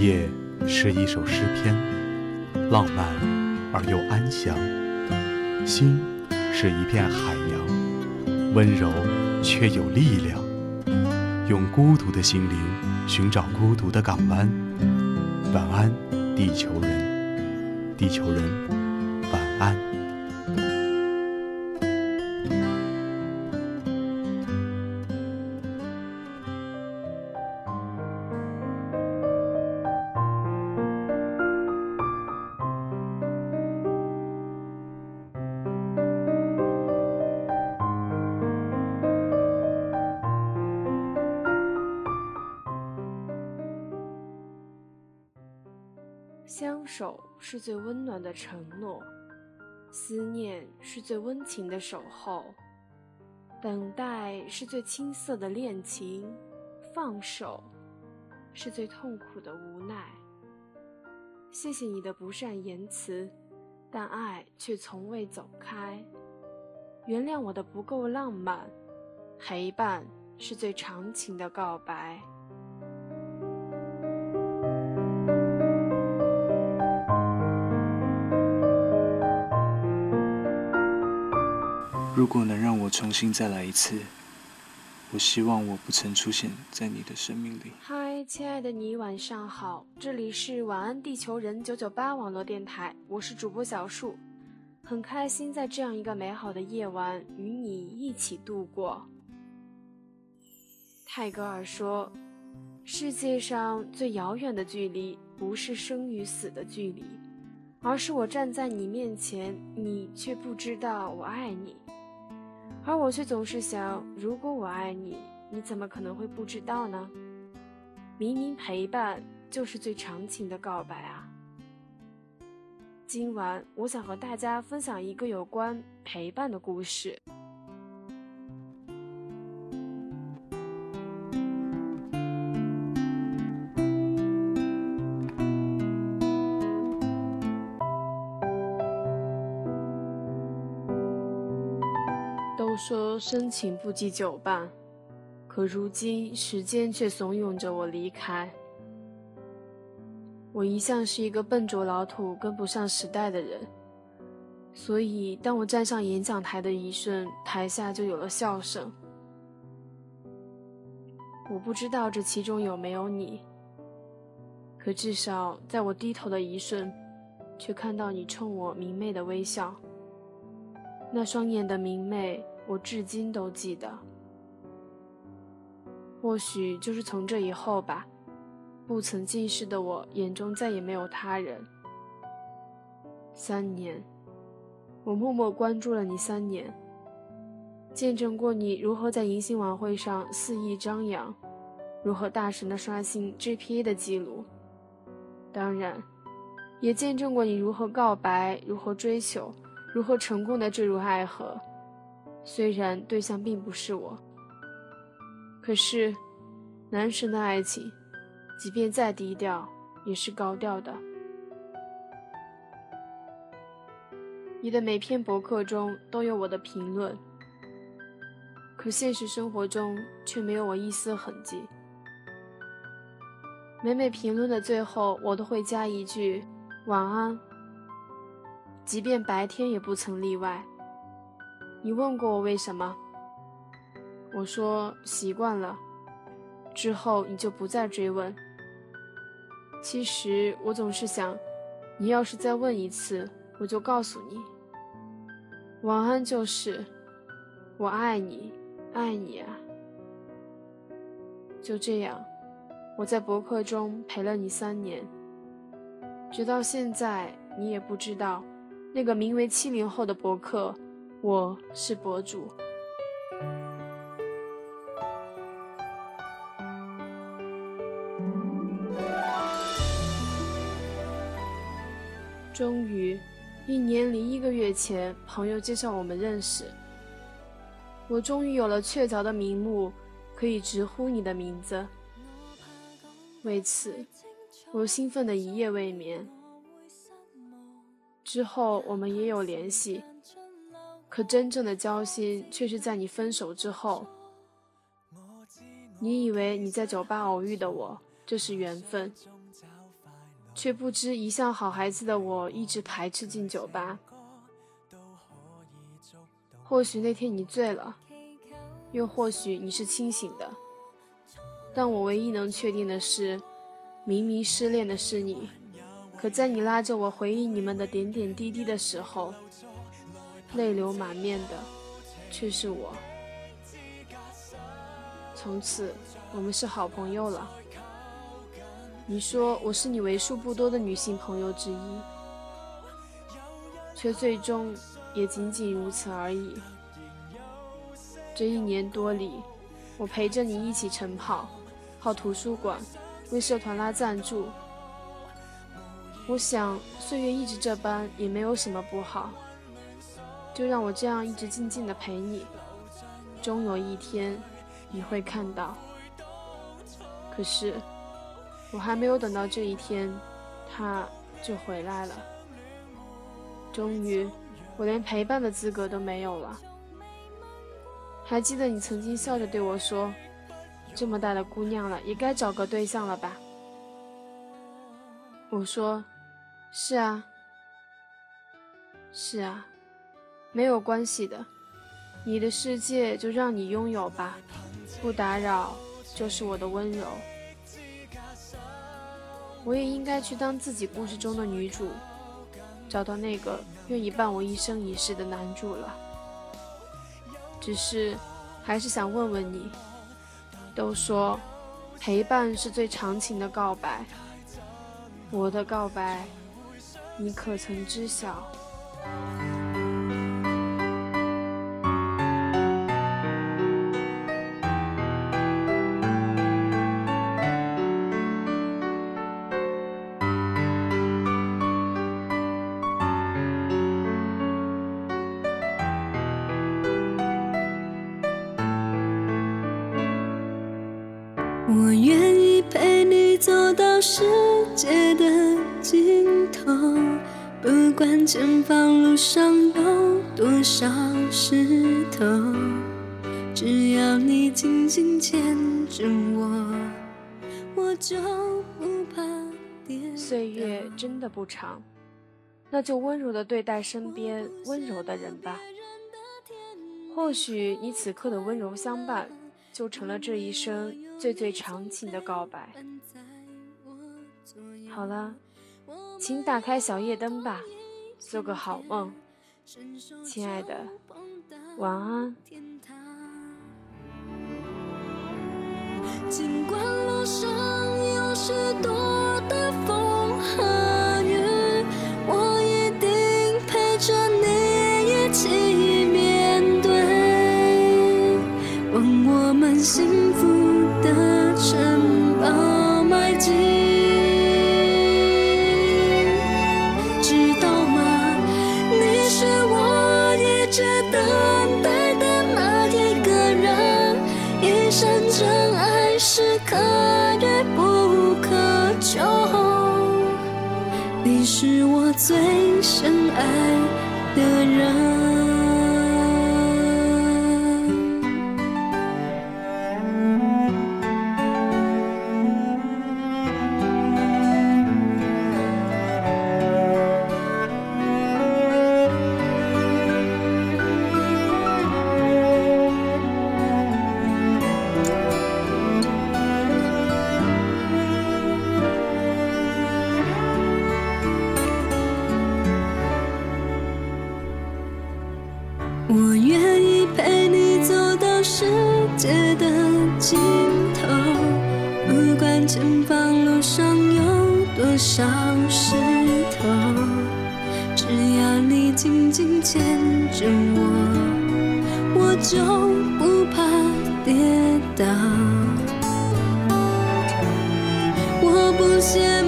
夜是一首诗篇，浪漫而又安详；心是一片海洋，温柔却有力量。用孤独的心灵寻找孤独的港湾。晚安，地球人，地球人。晚安相守是最温暖的承诺，思念是最温情的守候，等待是最青涩的恋情，放手是最痛苦的无奈。谢谢你的不善言辞，但爱却从未走开。原谅我的不够浪漫，陪伴是最长情的告白。如果能让我重新再来一次，我希望我不曾出现在你的生命里。嗨，亲爱的你，晚上好，这里是晚安地球人九九八网络电台，我是主播小树，很开心在这样一个美好的夜晚与你一起度过。泰戈尔说：“世界上最遥远的距离，不是生与死的距离，而是我站在你面前，你却不知道我爱你。”而我却总是想，如果我爱你，你怎么可能会不知道呢？明明陪伴就是最长情的告白啊！今晚我想和大家分享一个有关陪伴的故事。说深情不及久伴，可如今时间却怂恿着我离开。我一向是一个笨拙老土、跟不上时代的人，所以当我站上演讲台的一瞬，台下就有了笑声。我不知道这其中有没有你，可至少在我低头的一瞬，却看到你冲我明媚的微笑，那双眼的明媚。我至今都记得，或许就是从这以后吧，不曾近视的我眼中再也没有他人。三年，我默默关注了你三年，见证过你如何在迎新晚会上肆意张扬，如何大神的刷新 GPA 的记录，当然，也见证过你如何告白，如何追求，如何成功的坠入爱河。虽然对象并不是我，可是，男神的爱情，即便再低调，也是高调的。你的每篇博客中都有我的评论，可现实生活中却没有我一丝痕迹。每每评论的最后，我都会加一句“晚安”，即便白天也不曾例外。你问过我为什么？我说习惯了，之后你就不再追问。其实我总是想，你要是再问一次，我就告诉你，晚安就是我爱你，爱你啊。就这样，我在博客中陪了你三年，直到现在，你也不知道那个名为七零后的博客。我是博主。终于，一年零一个月前，朋友介绍我们认识。我终于有了确凿的名目，可以直呼你的名字。为此，我兴奋的一夜未眠。之后，我们也有联系。可真正的交心却是在你分手之后。你以为你在酒吧偶遇的我，这是缘分，却不知一向好孩子的我一直排斥进酒吧。或许那天你醉了，又或许你是清醒的，但我唯一能确定的是，明明失恋的是你，可在你拉着我回忆你们的点点滴滴的时候，泪流满面的却是我。从此，我们是好朋友了。你说我是你为数不多的女性朋友之一，却最终也仅仅如此而已。这一年多里，我陪着你一起晨跑、泡图书馆、为社团拉赞助。我想岁月一直这般也没有什么不好，就让我这样一直静静的陪你。终有一天，你会看到。可是。我还没有等到这一天，他就回来了。终于，我连陪伴的资格都没有了。还记得你曾经笑着对我说：“这么大的姑娘了，也该找个对象了吧？”我说：“是啊，是啊，没有关系的，你的世界就让你拥有吧，不打扰就是我的温柔。”我也应该去当自己故事中的女主，找到那个愿意伴我一生一世的男主了。只是，还是想问问你，都说陪伴是最长情的告白，我的告白，你可曾知晓？世界的尽头，不管前方路上有多少石头，只要你紧紧牵着我，我就不怕跌。岁月真的不长，那就温柔的对待身边温柔的人吧。或许你此刻的温柔相伴。就成了这一生最最长情的告白。好了，请打开小夜灯吧，做个好梦，亲爱的，晚安。尽管路上有许多最深爱的人。街的尽头，不管前方路上有多少石头，只要你紧紧牵着我，我就不怕跌倒。我不羡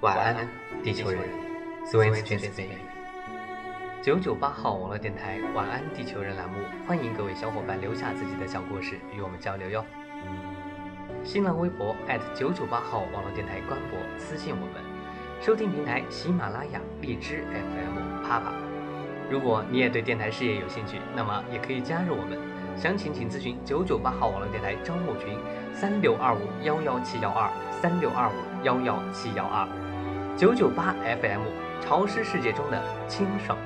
晚安，地球人。A n s 九九八号网络电台“晚安地球人”栏目，欢迎各位小伙伴留下自己的小故事与我们交流哟。新浪微博九九八号网络电台官博私信我们，收听平台喜马拉雅、荔枝 FM、啪啪。如果你也对电台事业有兴趣，那么也可以加入我们，详情请咨询九九八号网络电台招募群：三六二五幺幺七幺二三六二五幺幺七幺二。九九八 FM，潮湿世界中的清爽。